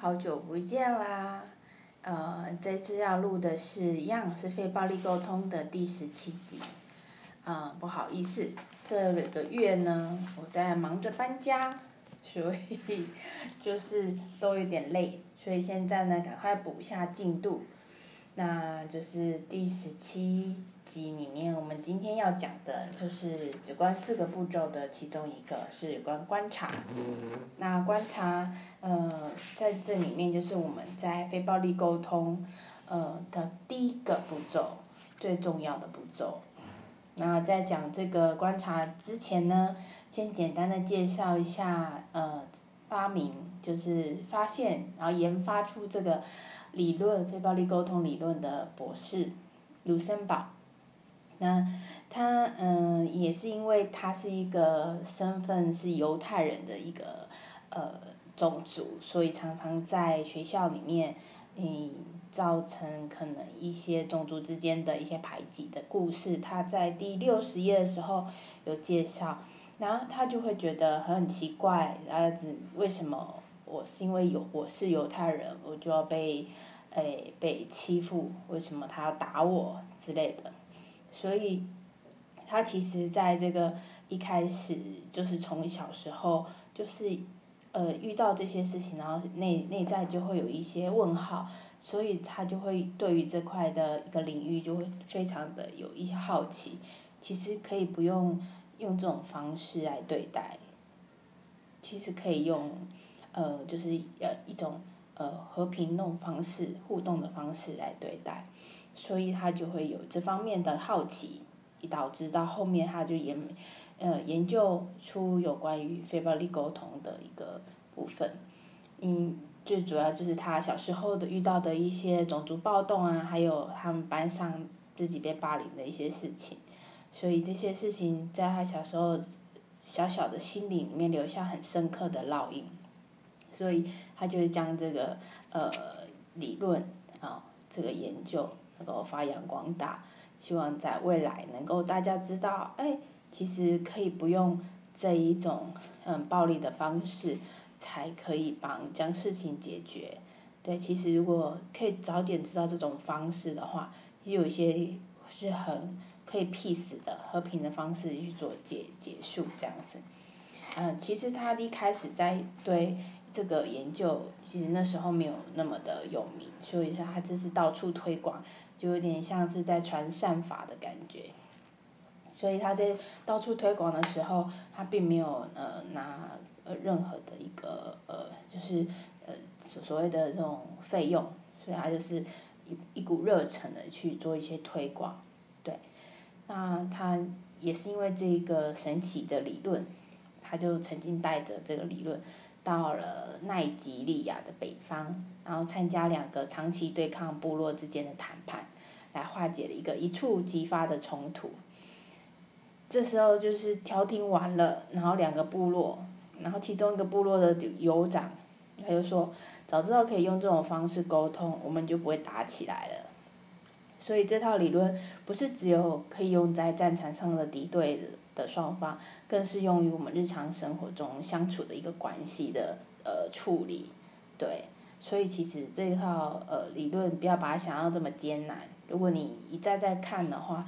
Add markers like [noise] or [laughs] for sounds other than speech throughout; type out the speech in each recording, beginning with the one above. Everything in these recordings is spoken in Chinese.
好久不见啦！呃，这次要录的是一样是非暴力沟通的第十七集。啊，不好意思，这个月呢，我在忙着搬家，所以 [laughs] 就是都有点累，所以现在呢，赶快补一下进度。那就是第十七集里面，我们今天要讲的就是有关四个步骤的其中一个是有关观察。那观察，呃，在这里面就是我们在非暴力沟通，呃的第一个步骤，最重要的步骤。那在讲这个观察之前呢，先简单的介绍一下，呃，发明就是发现，然后研发出这个。理论非暴力沟通理论的博士卢森堡，那他嗯也是因为他是一个身份是犹太人的一个呃种族，所以常常在学校里面嗯造成可能一些种族之间的一些排挤的故事。他在第六十页的时候有介绍，然后他就会觉得很奇怪，儿子为什么？我是因为有我是犹太人，我就要被，诶被欺负，为什么他要打我之类的，所以，他其实在这个一开始就是从小时候就是，呃遇到这些事情，然后内内在就会有一些问号，所以他就会对于这块的一个领域就会非常的有一些好奇，其实可以不用用这种方式来对待，其实可以用。呃，就是呃一种呃和平那种方式互动的方式来对待，所以他就会有这方面的好奇，导致到后面他就研呃研究出有关于非暴力沟通的一个部分，嗯，最主要就是他小时候的遇到的一些种族暴动啊，还有他们班上自己被霸凌的一些事情，所以这些事情在他小时候小小的心里里面留下很深刻的烙印。所以他就是将这个呃理论啊，这个研究能够发扬光大，希望在未来能够大家知道，哎，其实可以不用这一种嗯暴力的方式，才可以帮将事情解决。对，其实如果可以早点知道这种方式的话，也有一些是很可以 peace 的和平的方式去做结结束这样子。嗯，其实他一开始在对。这个研究其实那时候没有那么的有名，所以说他这是到处推广，就有点像是在传善法的感觉。所以他在到处推广的时候，他并没有呃拿呃任何的一个呃就是呃所所谓的这种费用，所以他就是一一股热忱的去做一些推广，对。那他也是因为这个神奇的理论，他就曾经带着这个理论。到了奈及利亚的北方，然后参加两个长期对抗部落之间的谈判，来化解了一个一触即发的冲突。这时候就是调停完了，然后两个部落，然后其中一个部落的酋长，他就说：“早知道可以用这种方式沟通，我们就不会打起来了。”所以这套理论不是只有可以用在战场上的敌对的。双方，更适用于我们日常生活中相处的一个关系的呃处理，对，所以其实这一套呃理论不要把它想象这么艰难。如果你一再再看的话，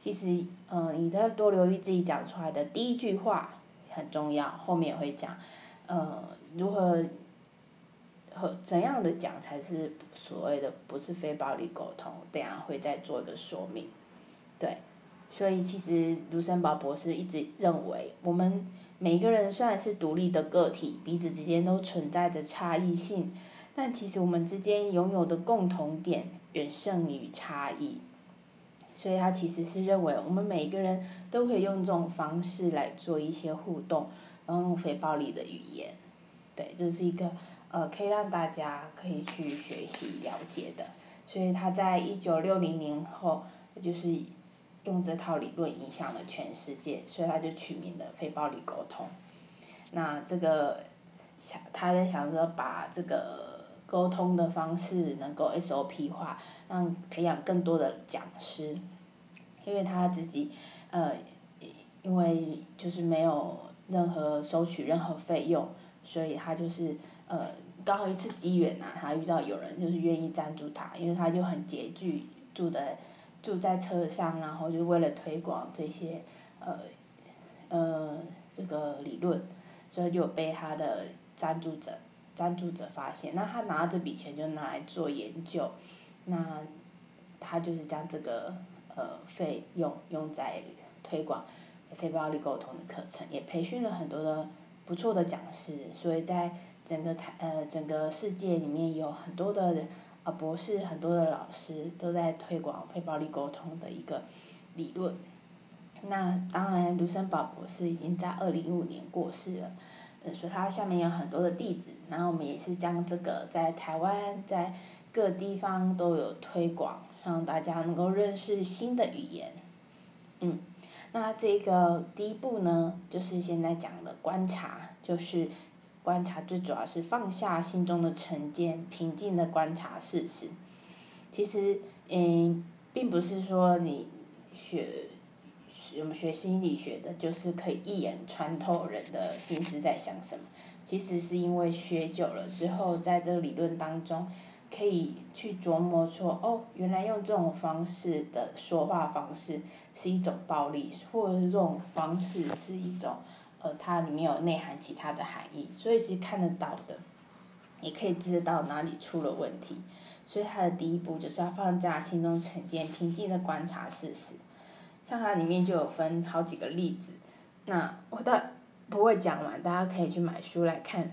其实呃你再多留意自己讲出来的第一句话很重要，后面也会讲呃如何和怎样的讲才是所谓的不是非暴力沟通，等下会再做一个说明，对。所以，其实卢森堡博士一直认为，我们每个人虽然是独立的个体，彼此之间都存在着差异性，但其实我们之间拥有的共同点远胜于差异。所以他其实是认为，我们每一个人都可以用这种方式来做一些互动，然后用非暴力的语言。对，这是一个呃，可以让大家可以去学习了解的。所以他在一九六零年后，就是。用这套理论影响了全世界，所以他就取名了非暴力沟通。那这个想他在想着把这个沟通的方式能够 SOP 化，让培养更多的讲师，因为他自己呃因为就是没有任何收取任何费用，所以他就是呃刚好一次机缘呐，他遇到有人就是愿意赞助他，因为他就很拮据，住在住在车上，然后就为了推广这些呃呃这个理论，所以就被他的赞助者赞助者发现，那他拿这笔钱就拿来做研究，那他就是将这个呃费用用在推广非暴力沟通的课程，也培训了很多的不错的讲师，所以在整个台呃整个世界里面有很多的呃博士，很多的老师都在推广非暴力沟通的一个理论。那当然，卢森堡博士已经在二零一五年过世了，所以他下面有很多的弟子，然后我们也是将这个在台湾在各地方都有推广，让大家能够认识新的语言。嗯，那这个第一步呢，就是现在讲的观察，就是观察最主要是放下心中的成见，平静的观察事实。其实，嗯，并不是说你学。我们学心理学的，就是可以一眼穿透人的心思在想什么。其实是因为学久了之后，在这个理论当中，可以去琢磨说，哦，原来用这种方式的说话方式是一种暴力，或者是这种方式是一种，呃，它里面有内涵其他的含义，所以是看得到的，也可以知道哪里出了问题。所以它的第一步就是要放下心中成见，平静的观察事实。像它里面就有分好几个例子，那我倒不会讲完，大家可以去买书来看。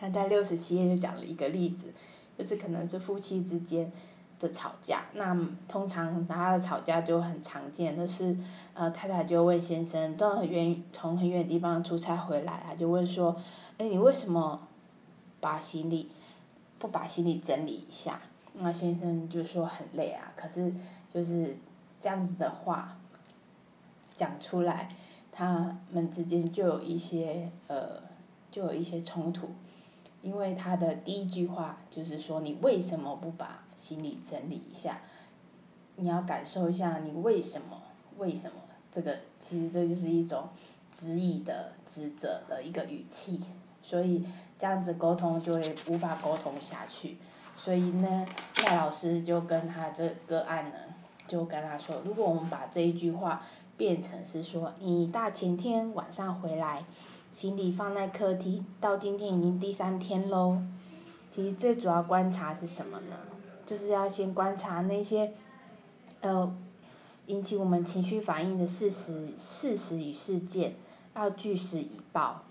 他在六十七页就讲了一个例子，就是可能是夫妻之间的吵架，那通常他的吵架就很常见，就是呃太太就问先生，都很远从很远的地方出差回来，他就问说，哎你为什么把行李不把行李整理一下？那先生就说很累啊，可是就是。这样子的话讲出来，他们之间就有一些呃，就有一些冲突，因为他的第一句话就是说你为什么不把行李整理一下？你要感受一下你为什么？为什么？这个其实这就是一种质疑的、指责的一个语气，所以这样子沟通就会无法沟通下去。所以呢，赖老师就跟他这个案呢。就跟他说，如果我们把这一句话变成是说，你大前天晚上回来，行李放在客厅，到今天已经第三天喽。其实最主要观察是什么呢？就是要先观察那些，呃，引起我们情绪反应的事实、事实与事件，要据实以报。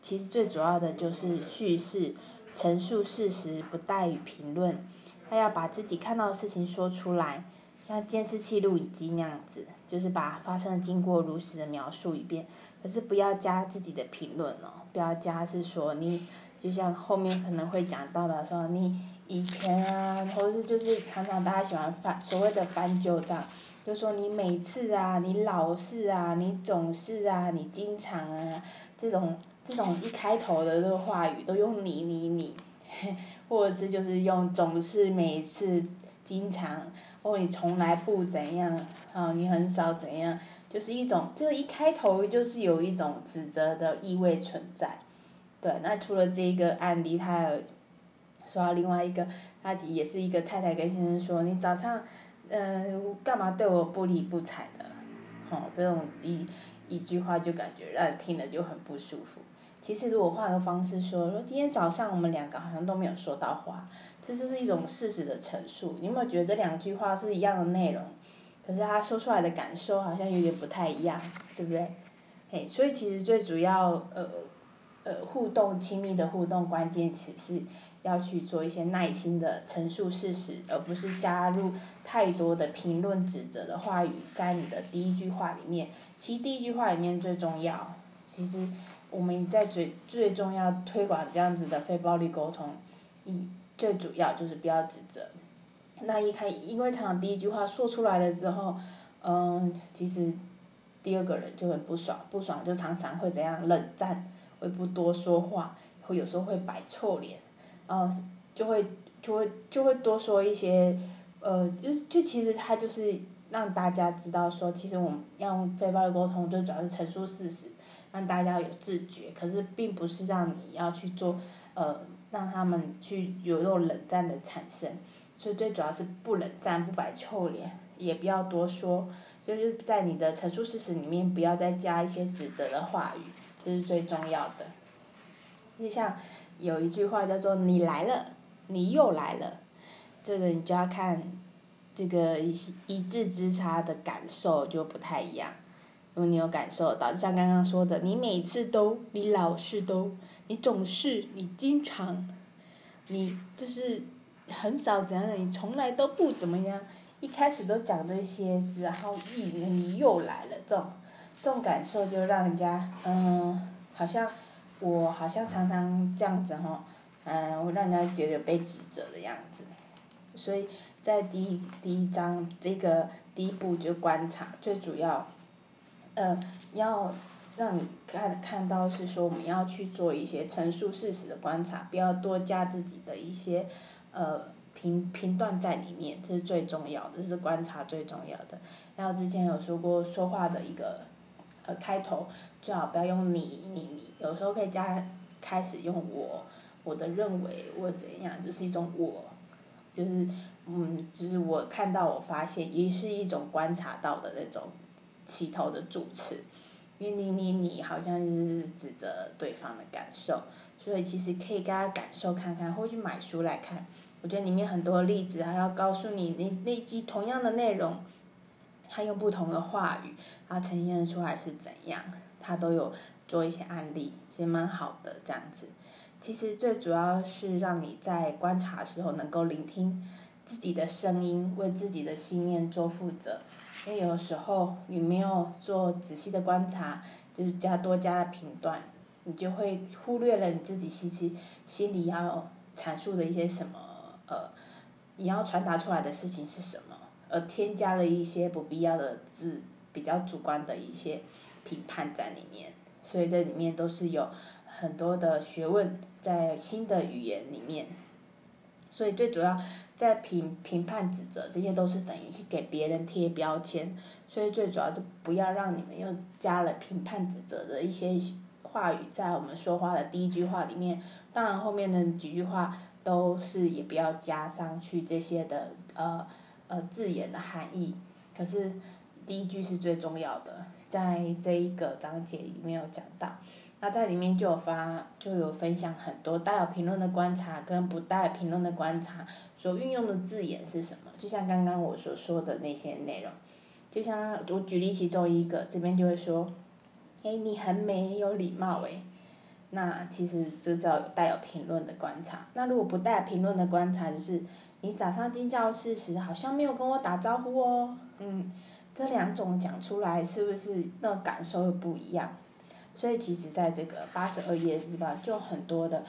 其实最主要的就是叙事、陈述事实，不带于评论。他要把自己看到的事情说出来。像监视器录影机那样子，就是把发生的经过如实的描述一遍，可是不要加自己的评论哦，不要加是说你，就像后面可能会讲到的说你以前啊，或是就是常常大家喜欢翻所谓的翻旧账，就说你每次啊，你老是啊，你总是啊，你经常啊，这种这种一开头的这个话语都用你你你，[laughs] 或者是就是用总是每次经常。或你从来不怎样，啊，你很少怎样，就是一种，这一开头就是有一种指责的意味存在，对。那除了这个案例，他有说到另外一个，他也是一个太太跟先生说，你早上，嗯，干嘛对我不理不睬的，哦，这种一一句话就感觉让人听了就很不舒服。其实如果换个方式说，说今天早上我们两个好像都没有说到话。这就是一种事实的陈述。你有没有觉得这两句话是一样的内容，可是他说出来的感受好像有点不太一样，对不对？嘿，所以其实最主要呃呃互动亲密的互动关键词是要去做一些耐心的陈述事实，而不是加入太多的评论指责的话语在你的第一句话里面。其实第一句话里面最重要，其实我们在最最重要推广这样子的非暴力沟通，一。最主要就是不要指责，那一开，因为常常第一句话说出来了之后，嗯，其实第二个人就很不爽，不爽就常常会怎样冷战，会不多说话，会有时候会摆臭脸，呃，就会就会就会多说一些，呃，就就其实他就是让大家知道说，其实我们要用非暴力沟通，最主要是陈述事实，让大家有自觉，可是并不是让你要去做，呃，让他们去有那种冷战的产生。所以最主要是不冷战，不摆臭脸，也不要多说，就是在你的陈述事实里面不要再加一些指责的话语，这是最重要的。就像有一句话叫做“你来了，你又来了”，这个你就要看这个一一字之差的感受就不太一样。如果你有感受到，就像刚刚说的，你每次都，你老是都，你总是，你经常，你就是很少怎样，你从来都不怎么样，一开始都讲这些，然后一你又来了，这种这种感受就让人家嗯，好像。我好像常常这样子哈，嗯，我让人家觉得被指责的样子，所以在第一第一章这个第一步就观察，最主要，呃，要让你看看到是说我们要去做一些陈述事实的观察，不要多加自己的一些呃评评断在里面，这是最重要的，这是观察最重要的。然后之前有说过说话的一个呃开头。最好不要用你你你，有时候可以加开始用我，我的认为我怎样，就是一种我，就是嗯，就是我看到我发现，也是一种观察到的那种起头的主词，因为你你你好像是指责对方的感受，所以其实可以跟他感受看看，或去买书来看，我觉得里面很多例子还要告诉你，那那集同样的内容，他用不同的话语，然后呈现出来是怎样。他都有做一些案例，其实蛮好的这样子。其实最主要是让你在观察的时候能够聆听自己的声音，为自己的信念做负责。因为有时候你没有做仔细的观察，就是加多加的评断，你就会忽略了你自己其实心里要阐述的一些什么呃，你要传达出来的事情是什么，而添加了一些不必要的字，比较主观的一些。评判在里面，所以这里面都是有很多的学问在新的语言里面，所以最主要在评评判指责，这些都是等于去给别人贴标签，所以最主要就不要让你们又加了评判指责的一些话语在我们说话的第一句话里面，当然后面的几句话都是也不要加上去这些的呃呃字眼的含义，可是第一句是最重要的。在这一个章节里面有讲到，那在里面就有发就有分享很多带有评论的观察跟不带评论的观察所运用的字眼是什么？就像刚刚我所说的那些内容，就像我举例其中一个，这边就会说，哎，你很美有礼貌诶。那其实这叫带有评论的观察。那如果不带评论的观察，就是你早上进教室时好像没有跟我打招呼哦，嗯。这两种讲出来是不是那感受又不一样？所以其实在这个八十二页是吧，就很多的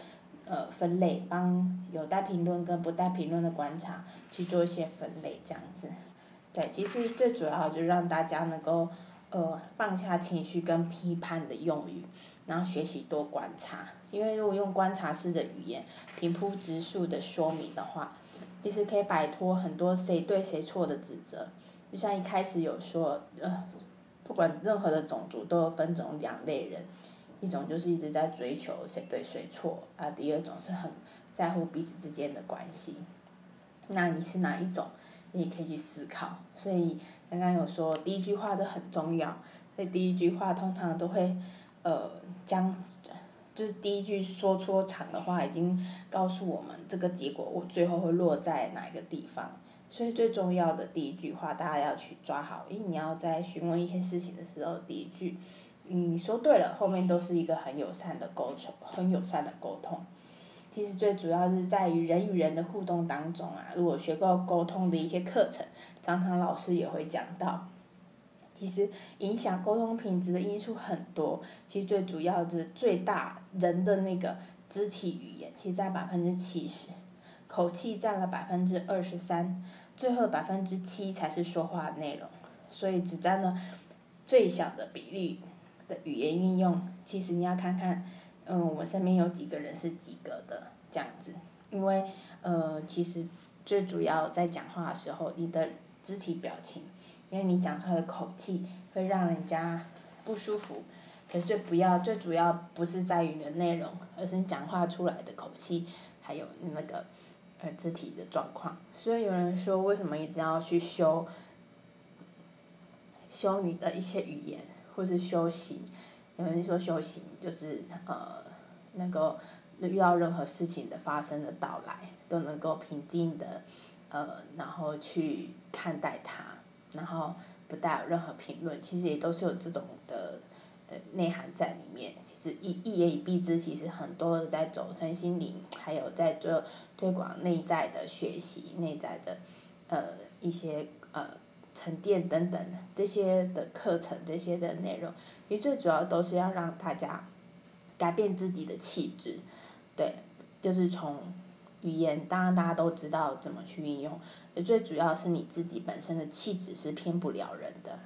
呃分类，帮有带评论跟不带评论的观察去做一些分类这样子。对，其实最主要就让大家能够呃放下情绪跟批判的用语，然后学习多观察。因为如果用观察式的语言平铺直述的说明的话，其实可以摆脱很多谁对谁错的指责。就像一开始有说，呃，不管任何的种族都有分种两类人，一种就是一直在追求谁对谁错，啊，第二种是很在乎彼此之间的关系。那你是哪一种？你可以去思考。所以刚刚有说第一句话都很重要，所以第一句话通常都会，呃，将，就是第一句说出场的话，已经告诉我们这个结果我最后会落在哪一个地方。所以最重要的第一句话，大家要去抓好，因为你要在询问一些事情的时候，第一句，你说对了，后面都是一个很友善的沟通，很友善的沟通。其实最主要是在于人与人的互动当中啊，如果学过沟通的一些课程，常常老师也会讲到，其实影响沟通品质的因素很多，其实最主要的最大人的那个肢体语言，其实在百分之七十，口气占了百分之二十三。最后百分之七才是说话内容，所以只占了最小的比例的语言运用。其实你要看看，嗯，我身边有几个人是及格的这样子，因为呃，其实最主要在讲话的时候，你的肢体表情，因为你讲出来的口气会让人家不舒服，可是最不要最主要不是在于你的内容，而是你讲话出来的口气，还有那个呃肢体的状况。所以有人说，为什么一直要去修修你的一些语言，或是修行？有人说修行就是呃能够遇到任何事情的发生的到来，都能够平静的呃然后去看待它，然后不带有任何评论。其实也都是有这种的呃内涵在里面。其实一一言以蔽之，其实很多的在走身心灵，还有在做推广内在的学习、内在的呃一些呃沉淀等等这些的课程、这些的内容。其实最主要都是要让大家改变自己的气质，对，就是从语言，当然大家都知道怎么去运用，也最主要是你自己本身的气质是骗不了人的，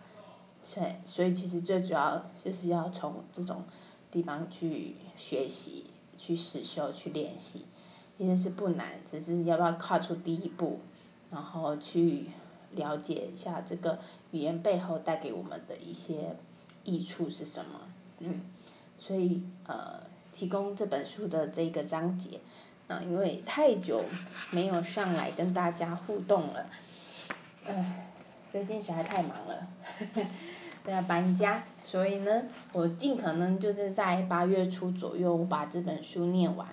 所以，所以其实最主要就是要从这种地方去学习、去实修、去练习，其实是不难，只是要不要跨出第一步，然后去了解一下这个语言背后带给我们的一些。益处是什么？嗯，所以呃，提供这本书的这个章节，那因为太久没有上来跟大家互动了，唉，最近实在太忙了，[laughs] 都要搬家，所以呢，我尽可能就是在八月初左右，我把这本书念完。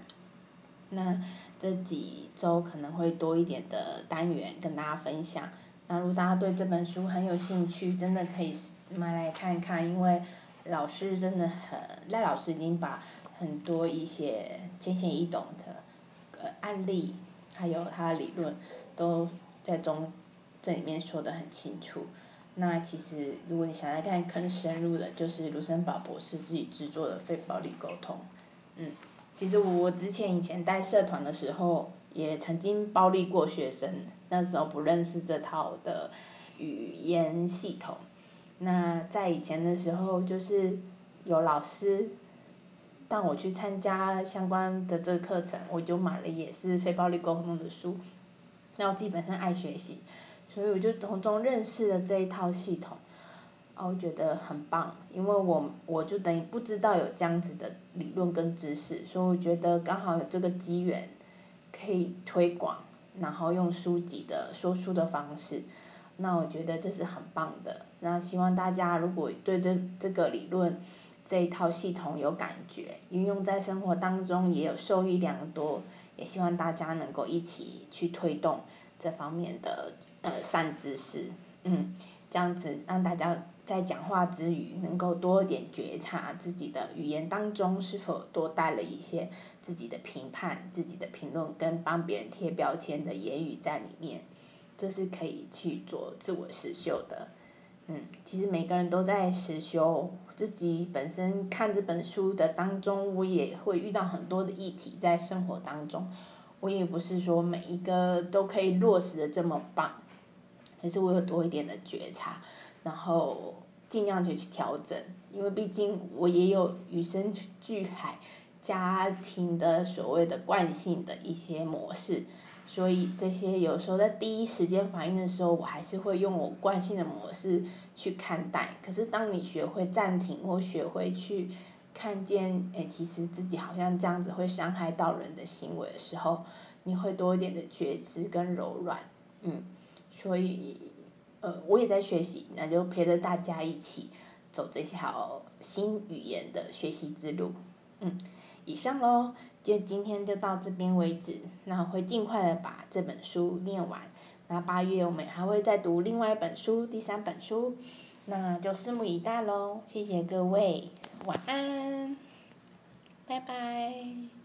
那这几周可能会多一点的单元跟大家分享。那如大家对这本书很有兴趣，真的可以。买来看看，因为老师真的很赖老师已经把很多一些浅显易懂的呃案例，还有他的理论，都在中这里面说的很清楚。那其实如果你想来看更深入的，就是卢森堡博士自己制作的非暴力沟通。嗯，其实我之前以前带社团的时候，也曾经暴力过学生，那时候不认识这套的语言系统。那在以前的时候，就是有老师，当我去参加相关的这个课程，我就买了也是非暴力沟通的书。那我自己本身爱学习，所以我就从中认识了这一套系统，啊，我觉得很棒，因为我我就等于不知道有这样子的理论跟知识，所以我觉得刚好有这个机缘，可以推广，然后用书籍的说书的方式。那我觉得这是很棒的。那希望大家如果对这这个理论这一套系统有感觉，运用在生活当中也有受益良多，也希望大家能够一起去推动这方面的呃善知识，嗯，这样子让大家在讲话之余能够多一点觉察自己的语言当中是否多带了一些自己的评判、自己的评论跟帮别人贴标签的言语在里面。这是可以去做自我实修的，嗯，其实每个人都在实修。自己本身看这本书的当中，我也会遇到很多的议题在生活当中。我也不是说每一个都可以落实的这么棒，可是我有多一点的觉察，然后尽量去调整。因为毕竟我也有与生俱来家庭的所谓的惯性的一些模式。所以这些有时候在第一时间反应的时候，我还是会用我惯性的模式去看待。可是当你学会暂停或学会去看见，哎，其实自己好像这样子会伤害到人的行为的时候，你会多一点的觉知跟柔软。嗯，所以呃，我也在学习，那就陪着大家一起走这条新语言的学习之路。嗯，以上喽。就今天就到这边为止，那我会尽快的把这本书念完。那八月我们还会再读另外一本书，第三本书，那就拭目以待喽。谢谢各位，晚安，拜拜。